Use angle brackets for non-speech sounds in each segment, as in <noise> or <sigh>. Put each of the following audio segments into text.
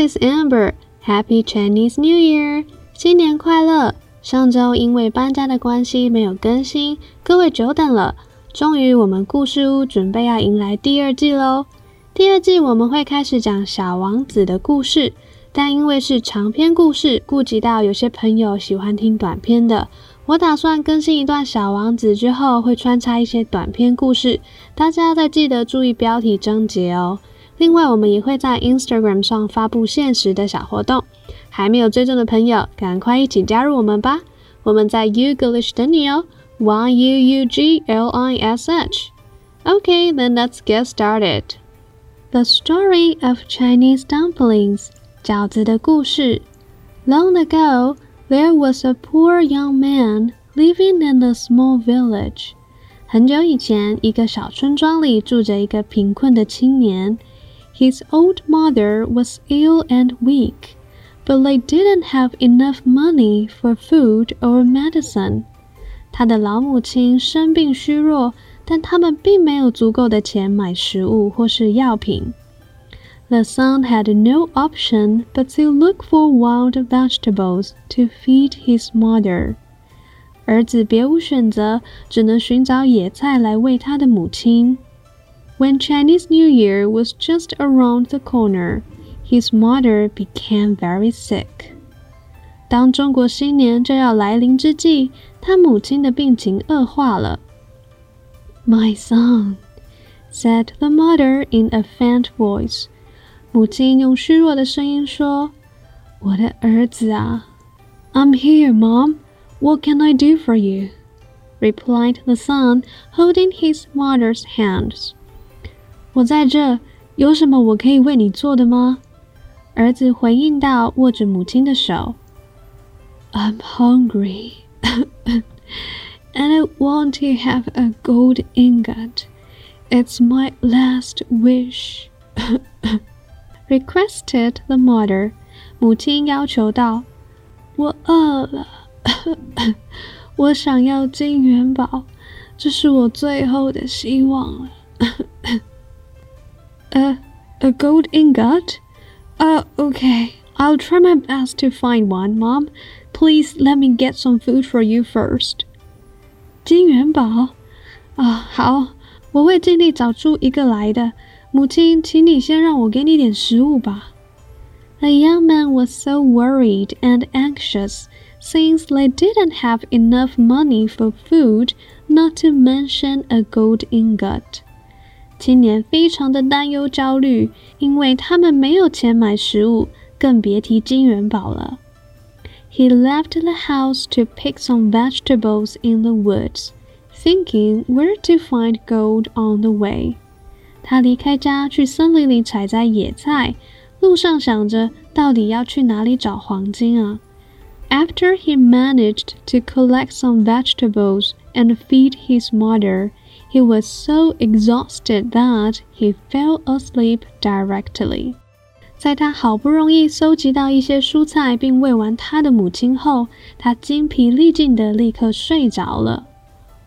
is Amber. Happy Chinese New Year! 新年快乐！上周因为搬家的关系没有更新，各位久等了。终于，我们故事屋准备要迎来第二季喽。第二季我们会开始讲小王子的故事，但因为是长篇故事，顾及到有些朋友喜欢听短篇的，我打算更新一段小王子之后，会穿插一些短篇故事，大家要再记得注意标题章节哦。另外，我们也会在 Instagram 上发布限时的小活动，还没有追踪的朋友，赶快一起加入我们吧！我们在 Uglish 等你哦，Y U U G L I S H。Okay, then let's get started. The story of Chinese dumplings，饺子的故事。Long ago, there was a poor young man living in a small village. 很久以前，一个小村庄里住着一个贫困的青年。his old mother was ill and weak, but they didn't have enough money for food or medicine. 他的老母亲生病虚弱，但他们并没有足够的钱买食物或是药品。The son had no option but to look for wild vegetables to feed his mother. 儿子别无选择，只能寻找野菜来喂他的母亲。 when Chinese New Year was just around the corner, his mother became very sick. 当中国新年正要来临之际，他母亲的病情恶化了。My son, said the mother in a faint voice. 母亲用虚弱的声音说：“我的儿子啊。” I'm here, Mom. What can I do for you? replied the son, holding his mother's hands. 我在这，有什么我可以为你做的吗？儿子回应道，握着母亲的手。I'm hungry, and I want to have a gold ingot. It's my last wish. Requested the mother. 母亲要求道：“我饿了，我想要金元宝，这是我最后的希望了。” A, a gold ingot? Uh, okay. I'll try my best to find one, Mom. Please let me get some food for you first. 金元宝啊，好，我会尽力找出一个来的。母亲，请你先让我给你点食物吧。The young man was so worried and anxious since they didn't have enough money for food, not to mention a gold ingot. 青年非常的担忧焦虑，因为他们没有钱买食物，更别提金元宝了。He left the house to pick some vegetables in the woods, thinking where to find gold on the way. 他离开家去森林里采摘野菜，路上想着到底要去哪里找黄金啊？After he managed to collect some vegetables and feed his mother, he was so exhausted that he fell asleep directly. 在他好不容易搜集到一些蔬菜并喂完他的母亲后，他精疲力尽地立刻睡着了。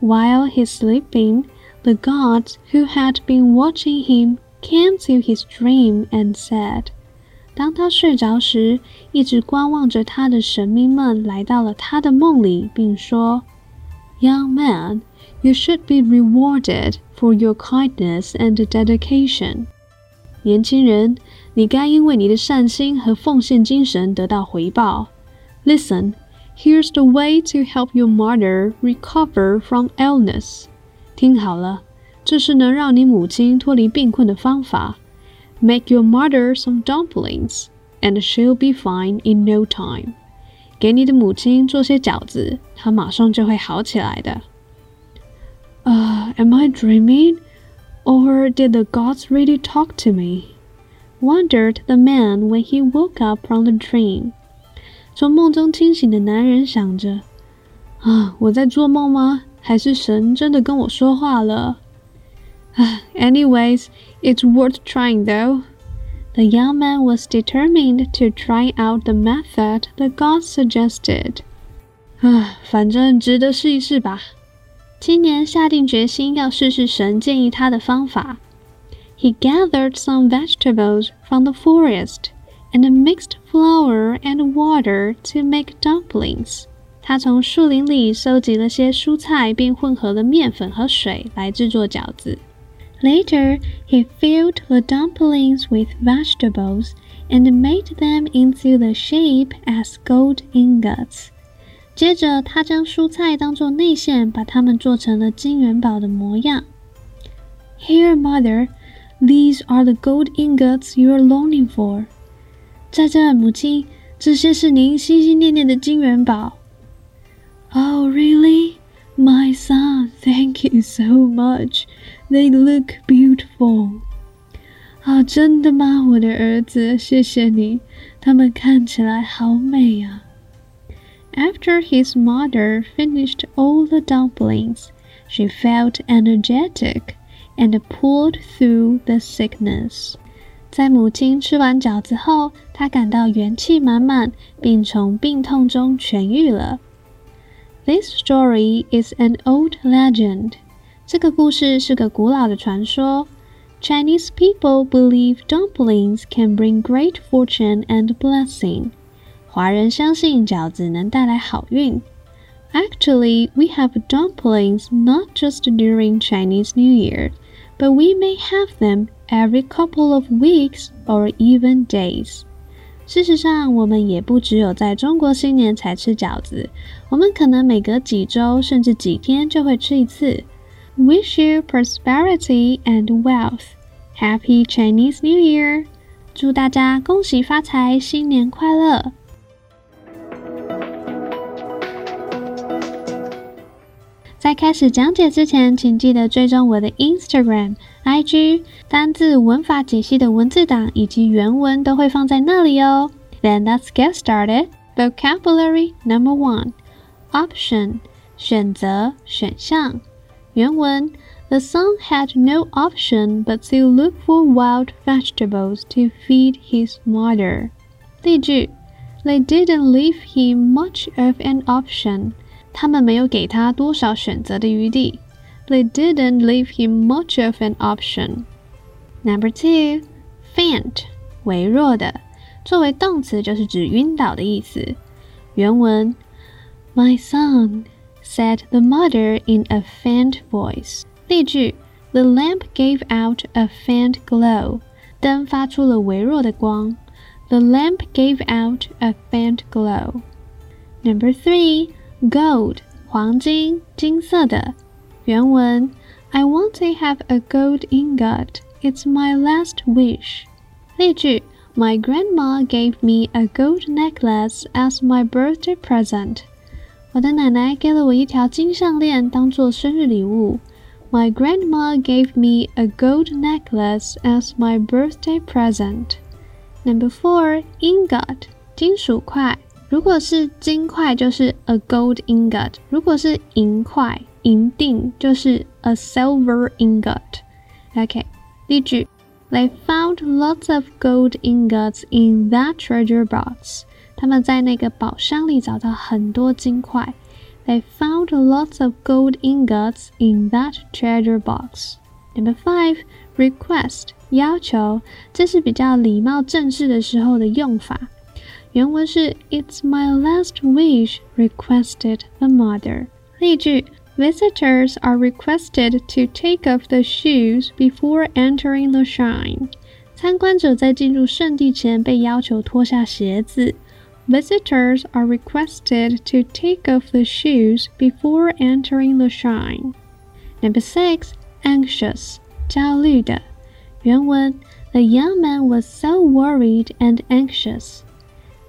While he's sleeping, the gods who had been watching him came to his dream and said，当他睡着时，一直观望着他的神明们来到了他的梦里，并说：“Young man。” You should be rewarded for your kindness and dedication. 年轻人，你该因为你的善心和奉献精神得到回报。Listen, here's the way to help your mother recover from illness. 听好了，这是能让你母亲脱离病困的方法。Make your mother some dumplings, and she'll be fine in no time. 给你的母亲做些饺子，她马上就会好起来的。 uh, am I dreaming? Or did the gods really talk to me? Wondered the man when he woke up from the dream. 从梦中清醒的男人想着：啊，我在做梦吗？还是神真的跟我说话了？啊，anyways, it's worth trying though. The young man was determined to try out the method the gods suggested. 啊，反正值得试一试吧。 青年下定决心要试试神建议他的方法。He gathered some vegetables from the forest and mixed flour and water to make dumplings. 他从树林里收集了些蔬菜，并混合了面粉和水来制作饺子。Later, he filled the dumplings with vegetables and made them into the shape as gold ingots. 接着，他将蔬菜当做内馅，把它们做成了金元宝的模样。Here, mother, these are the gold ingots you are longing for. 在这，母亲，这些是您心心念念的金元宝。Oh, really? My son, thank you so much. They look beautiful. 啊，真的吗，我的儿子？谢谢你，他们看起来好美啊。After his mother finished all the dumplings, she felt energetic and pulled through the sickness. 在母亲吃完饺子后，她感到元气满满，并从病痛中痊愈了。this story is an old legend. 这个故事是个古老的传说。Chinese people believe dumplings can bring great fortune and blessing. 华人相信饺子能带来好运。Actually, we have dumplings not just during Chinese New Year, but we may have them every couple of weeks or even days. 事实上，我们也不只有在中国新年才吃饺子，我们可能每隔几周甚至几天就会吃一次。Wish you prosperity and wealth. Happy Chinese New Year! 祝大家恭喜发财，新年快乐！在开始讲解之前，请记得追踪我的 Instagram。IG 单字文法解析的文字档以及原文都会放在那里哦。Then let's get started. Vocabulary number one: option 选择选项。原文：The son had no option but to look for wild vegetables to feed his mother. 例句：They didn't leave him much of an option. 他们没有给他多少选择的余地。they didn't leave him much of an option. Number two, faint 微弱的，作为动词就是指晕倒的意思。原文：My son said the mother in a faint voice. 例句：The lamp gave out a faint glow. 灯发出了微弱的光。The lamp gave out a faint glow. Number three, gold 黄金，金色的。原文：I want to have a gold ingot. It's my last wish. 例句：My grandma gave me a gold necklace as my birthday present. 我的奶奶给了我一条金项链当做生日礼物。My grandma gave me a gold necklace as my birthday present. Number four, ingot，金属块。 如果是金块，就是 a gold ingot；如果是银块，银锭就是 a silver ingot。OK，例句：They found lots of gold ingots in that treasure box。他们在那个宝箱里找到很多金块。They found lots of gold ingots in that treasure box. Number five, request 要求，这是比较礼貌正式的时候的用法。原文是 "It's my last wish," requested the mother。例句 Visitors are requested to take off the shoes before entering the shrine. 参观者在进入圣地前被要求脱下鞋子。Visitors are requested to take off the shoes before entering the shrine. Number six, anxious, 焦虑的。原文：The young man was so worried and anxious.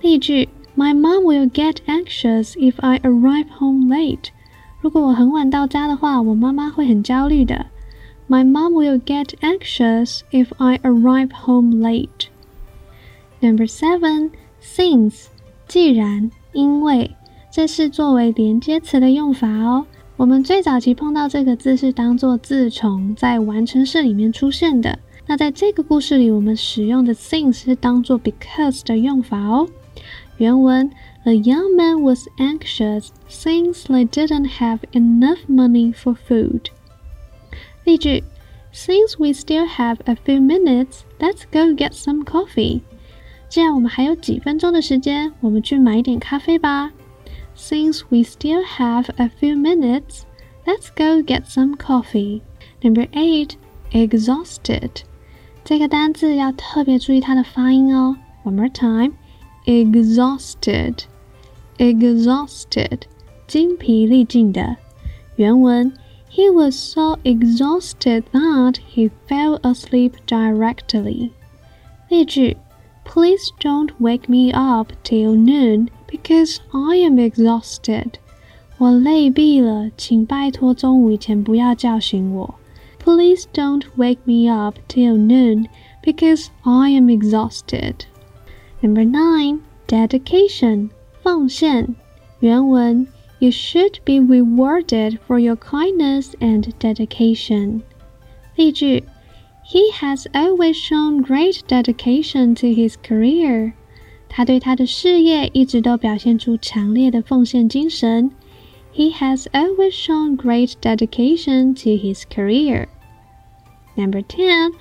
例句：My mom will get anxious if I arrive home late. 如果我很晚到家的话，我妈妈会很焦虑的。My mom will get anxious if I arrive home late. Number seven, since，既然，因为，这是作为连接词的用法哦。我们最早期碰到这个字是当做自从在完成式里面出现的。那在这个故事里，我们使用的 since 是当做 because 的用法哦。原文。The young man was anxious since they didn't have enough money for food. 例句：Since we still have a few minutes, let's go get some coffee. 既然我们还有几分钟的时间，我们去买一点咖啡吧。Since we still have a few minutes, let's go get some coffee. Number eight, exhausted. 这个单字要特别注意它的发音哦。One more time, exhausted, exhausted，精疲力尽的。原文：He was so exhausted that he fell asleep directly. 例句：Please don't wake me up till noon because I am exhausted. 我累毙了，请拜托中午以前不要叫醒我。Please don't wake me up till noon because I am exhausted. Number nine, dedication, 奉献。原文 You should be rewarded for your kindness and dedication. 例句 He has always shown great dedication to his career. 他对他的事业一直都表现出强烈的奉献精神。He has always shown great dedication to his career. Number ten,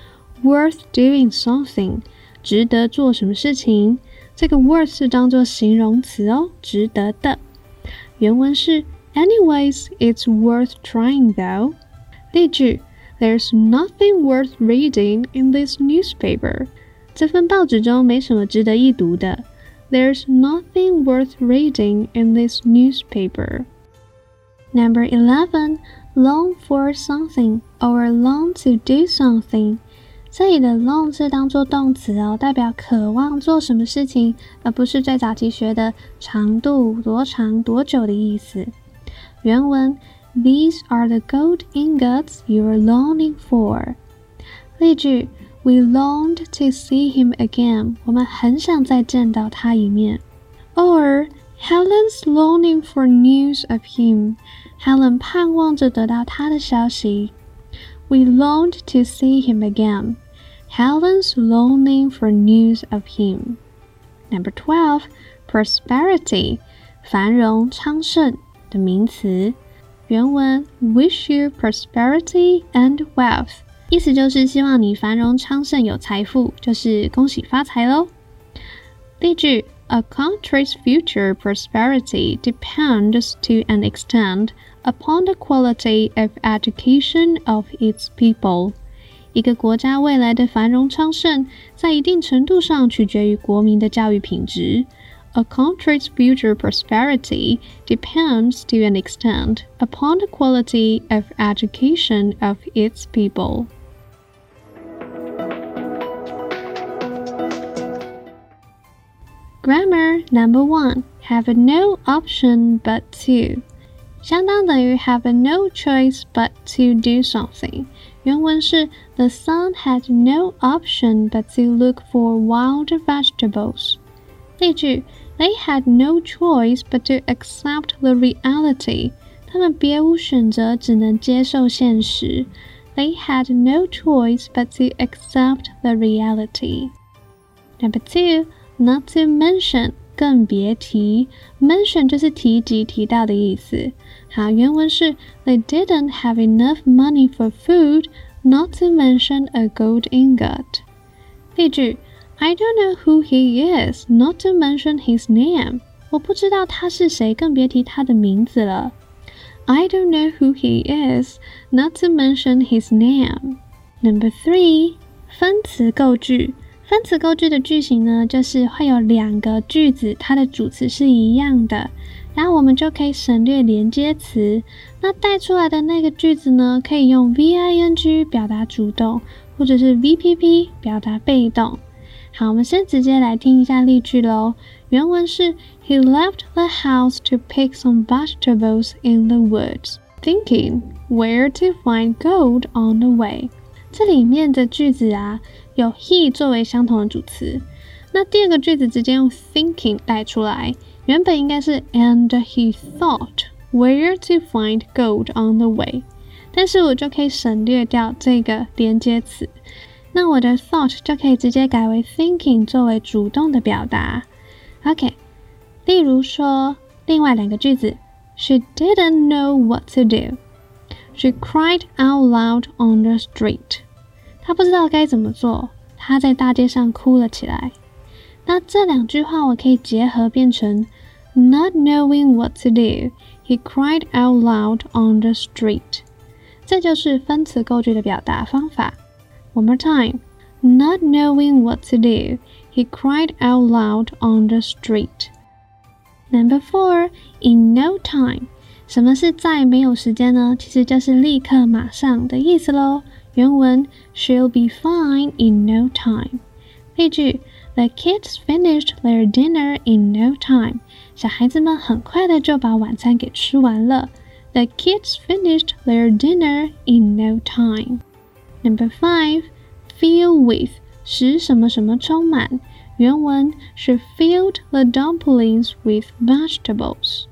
worth doing something. 值得做什么事情？这个 worth 是当做形容词哦，值得的。原文是 Anyways, it's worth trying though. 例句 There's nothing worth reading in this newspaper. 这份报纸中没什么值得一读的。There's nothing worth reading in this newspaper. Number eleven, long for something or long to do something. 这里的 long 是当做动词哦，代表渴望做什么事情，而不是最早期学的长度多长多久的意思。原文：These are the gold ingots you are longing for。例句：We longed to see him again。我们很想再见到他一面。Or Helen's longing for news of him。Helen 盼望着得到他的消息。We longed to see him again. Helen's longing for news of him. Number twelve, prosperity, 繁荣昌盛的名词。原文 wish you prosperity and wealth，意思就是希望你繁荣昌盛有财富，就是恭喜发财喽。例句：A country's future prosperity depends to an extent upon the quality of education of its people。 一个国家未来的繁荣昌盛，在一定程度上取决于国民的教育品质。A country's future prosperity depends to an extent upon the quality of education of its people. Grammar number one have no option but to. 相当等于 have no choice but to do something。 原文是 The son had no option but to look for wild vegetables。例句：They had no choice but to accept the reality。他们别无选择，只能接受现实。They had no choice but to accept the reality. Number two, not to mention. 更别提，mention 就是提及、提到的意思。好，原文是 They didn't have enough money for food, not to mention a gold ingot。例句：I don't know who he is, not to mention his name。我不知道他是谁，更别提他的名字了。I don't know who he is, not to mention his name. Number three，分词构句。 分词构句的句型呢，就是会有两个句子，它的主词是一样的，然后我们就可以省略连接词。那带出来的那个句子呢，可以用 V I N G 表达主动，或者是 V P P 表达被动。好，我们先直接来听一下例句喽。原文是：He left the house to pick some vegetables in the woods, thinking where to find gold on the way。这里面的句子啊。有 he 作为相同的主词，那第二个句子直接用 thinking 带出来，原本应该是 and he thought where to find gold on the way，但是我就可以省略掉这个连接词，那我的 thought 就可以直接改为 thinking 作为主动的表达。OK，例如说另外两个句子，She didn't know what to do. She cried out loud on the street. 他不知道该怎么做，他在大街上哭了起来。那这两句话我可以结合变成 Not knowing what to do, he cried out loud on the street。这就是分词构句的表达方法。One more time. Not knowing what to do, he cried out loud on the street. Number four, in no time. 什么是在没有时间呢？其实就是立刻、马上的意思喽。原文 She'll be fine in no time。例句 The kids finished their dinner in no time。小孩子们很快的就把晚餐给吃完了。The kids finished their dinner in no time. Number five, fill with 使什么什么充满。原文是 filled the dumplings with vegetables。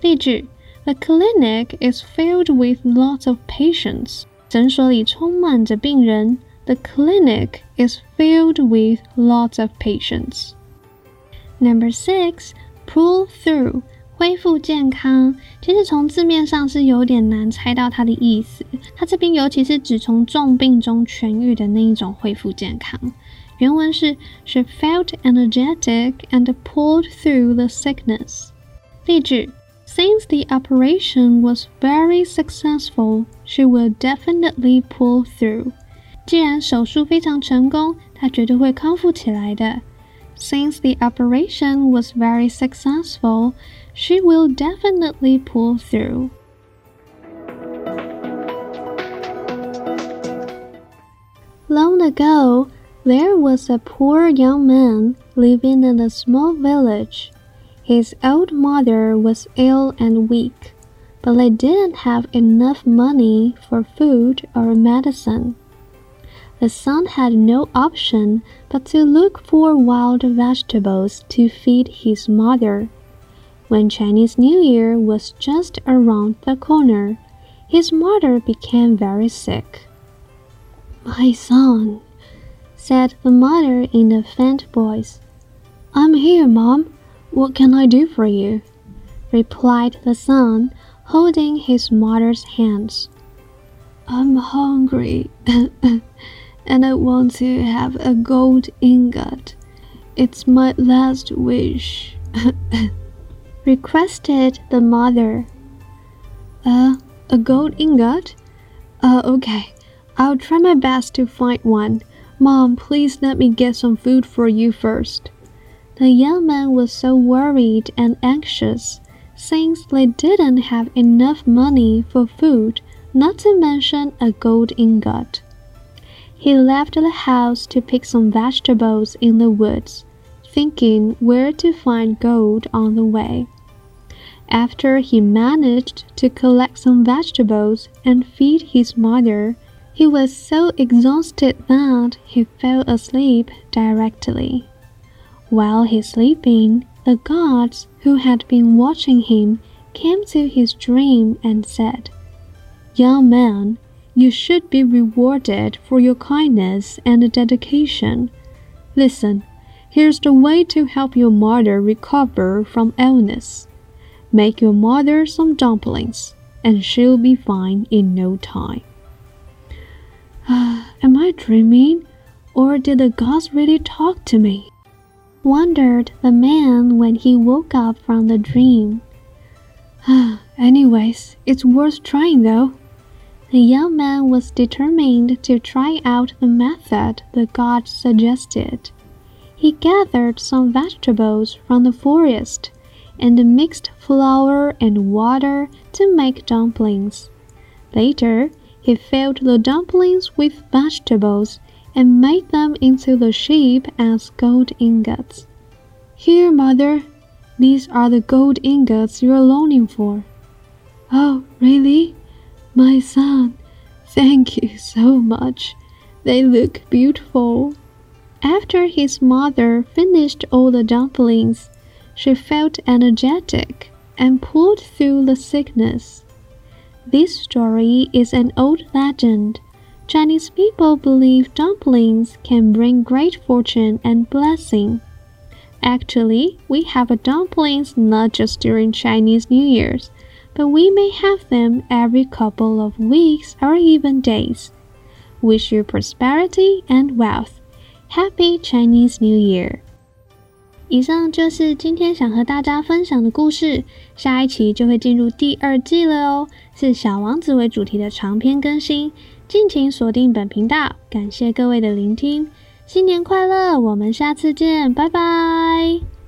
例句：The clinic is filled with lots of patients。 诊所里充满着病人。The clinic is filled with lots of patients. Number six, pull through 恢复健康，其实从字面上是有点难猜到它的意思。它这边尤其是指从重病中痊愈的那一种恢复健康。原文是 She felt energetic and pulled through the sickness。例句 ：Since the operation was very successful, she will definitely pull through。既然手术非常成功，她绝对会康复起来的。Since the operation was very successful, she will definitely pull through. Long ago, there was a poor young man living in a small village. His old mother was ill and weak, but they didn't have enough money for food or medicine the son had no option but to look for wild vegetables to feed his mother. When Chinese New Year was just around the corner, his mother became very sick. My son, said the mother in a faint voice. I'm here, Mom. What can I do for you? replied the son, holding his mother's hands. I'm hungry. <laughs> and I want to have a gold ingot. It's my last wish. <laughs> requested the mother. Uh, a gold ingot? Uh, okay. I'll try my best to find one. Mom, please let me get some food for you first. The young man was so worried and anxious since they didn't have enough money for food, not to mention a gold ingot. He left the house to pick some vegetables in the woods, thinking where to find gold on the way. After he managed to collect some vegetables and feed his mother, he was so exhausted that he fell asleep directly. While he was sleeping, the gods who had been watching him came to his dream and said, Young man, you should be rewarded for your kindness and dedication. Listen, here's the way to help your mother recover from illness. Make your mother some dumplings, and she'll be fine in no time. <sighs> Am I dreaming, or did the gods really talk to me? Wondered the man when he woke up from the dream. <sighs> Anyways, it's worth trying though. The young man was determined to try out the method the god suggested. He gathered some vegetables from the forest and mixed flour and water to make dumplings. Later, he filled the dumplings with vegetables and made them into the shape as gold ingots. Here, mother, these are the gold ingots you're longing for. Oh, really? My son, thank you so much. They look beautiful. After his mother finished all the dumplings, she felt energetic and pulled through the sickness. This story is an old legend. Chinese people believe dumplings can bring great fortune and blessing. Actually, we have dumplings not just during Chinese New Year's, but we may have them every couple of weeks or even days. Wish you prosperity and wealth. Happy Chinese New Year! 以上就是今天想和大家分享的故事，下一期就会进入第二季了哦，是小王子为主题的长篇更新， 敬请锁定本频道。感谢各位的聆听，新年快乐，我们下次见，拜拜。